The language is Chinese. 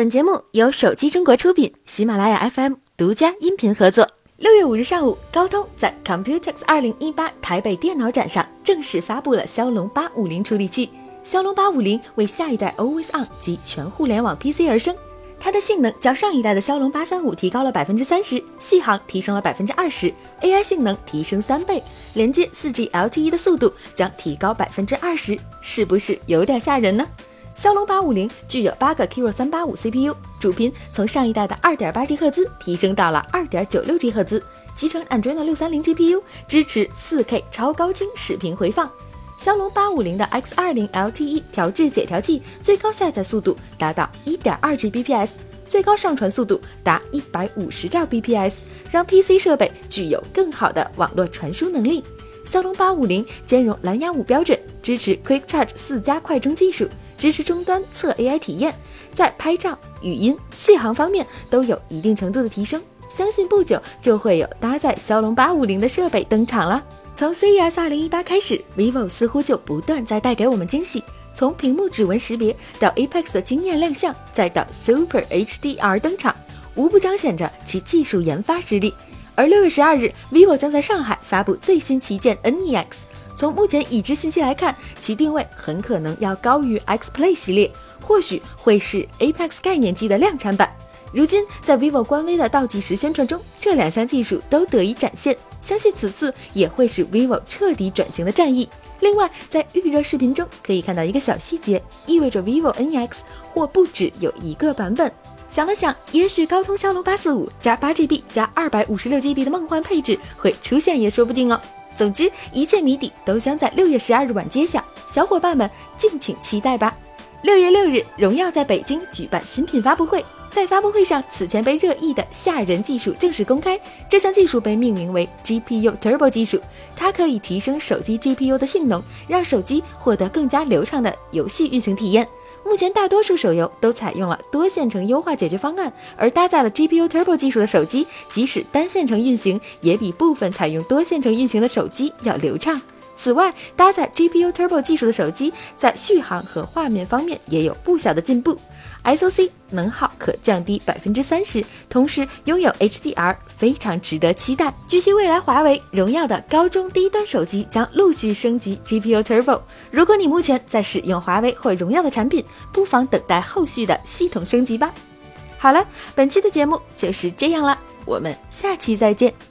本节目由手机中国出品，喜马拉雅 FM 独家音频合作。六月五日上午，高通在 Computex 二零一八台北电脑展上正式发布了骁龙八五零处理器。骁龙八五零为下一代 Always On 及全互联网 PC 而生，它的性能较上一代的骁龙八三五提高了百分之三十，续航提升了百分之二十，AI 性能提升三倍，连接四 G LTE 的速度将提高百分之二十，是不是有点吓人呢？骁龙八五零具有八个 Kirin 三八五 CPU，主频从上一代的二点八 G 赫兹提升到了二点九六 G 赫兹，集成 Adreno 六三零 GPU，支持四 K 超高清视频回放。骁龙八五零的 X 二零 LTE 调制解调器，最高下载速度达到一点二 Gbps，最高上传速度达一百五十兆 bps，让 PC 设备具有更好的网络传输能力。骁龙八五零兼容蓝牙五标准，支持 Quick Charge 四加快充技术。支持终端测 AI 体验，在拍照、语音、续航方面都有一定程度的提升。相信不久就会有搭载骁龙八五零的设备登场了。从 CES 二零一八开始，vivo 似乎就不断在带给我们惊喜。从屏幕指纹识别到 Apex 的惊艳亮相，再到 Super HDR 登场，无不彰显着其技术研发实力。而六月十二日，vivo 将在上海发布最新旗舰 NEX。从目前已知信息来看，其定位很可能要高于 X Play 系列，或许会是 Apex 概念机的量产版。如今，在 vivo 官微的倒计时宣传中，这两项技术都得以展现，相信此次也会是 vivo 彻底转型的战役。另外，在预热视频中可以看到一个小细节，意味着 vivo NEX 或不止有一个版本。想了想，也许高通骁龙八四五加八 GB 加二百五十六 GB 的梦幻配置会出现，也说不定哦。总之，一切谜底都将在六月十二日晚揭晓，小伙伴们敬请期待吧。六月六日，荣耀在北京举办新品发布会，在发布会上，此前被热议的吓人技术正式公开。这项技术被命名为 GPU Turbo 技术，它可以提升手机 GPU 的性能，让手机获得更加流畅的游戏运行体验。目前大多数手游都采用了多线程优化解决方案，而搭载了 GPU Turbo 技术的手机，即使单线程运行，也比部分采用多线程运行的手机要流畅。此外，搭载 GPU Turbo 技术的手机在续航和画面方面也有不小的进步，SoC 能耗可降低百分之三十，同时拥有 HDR，非常值得期待。据悉，未来华为、荣耀的高中低端手机将陆续升级 GPU Turbo。如果你目前在使用华为或荣耀的产品，不妨等待后续的系统升级吧。好了，本期的节目就是这样了，我们下期再见。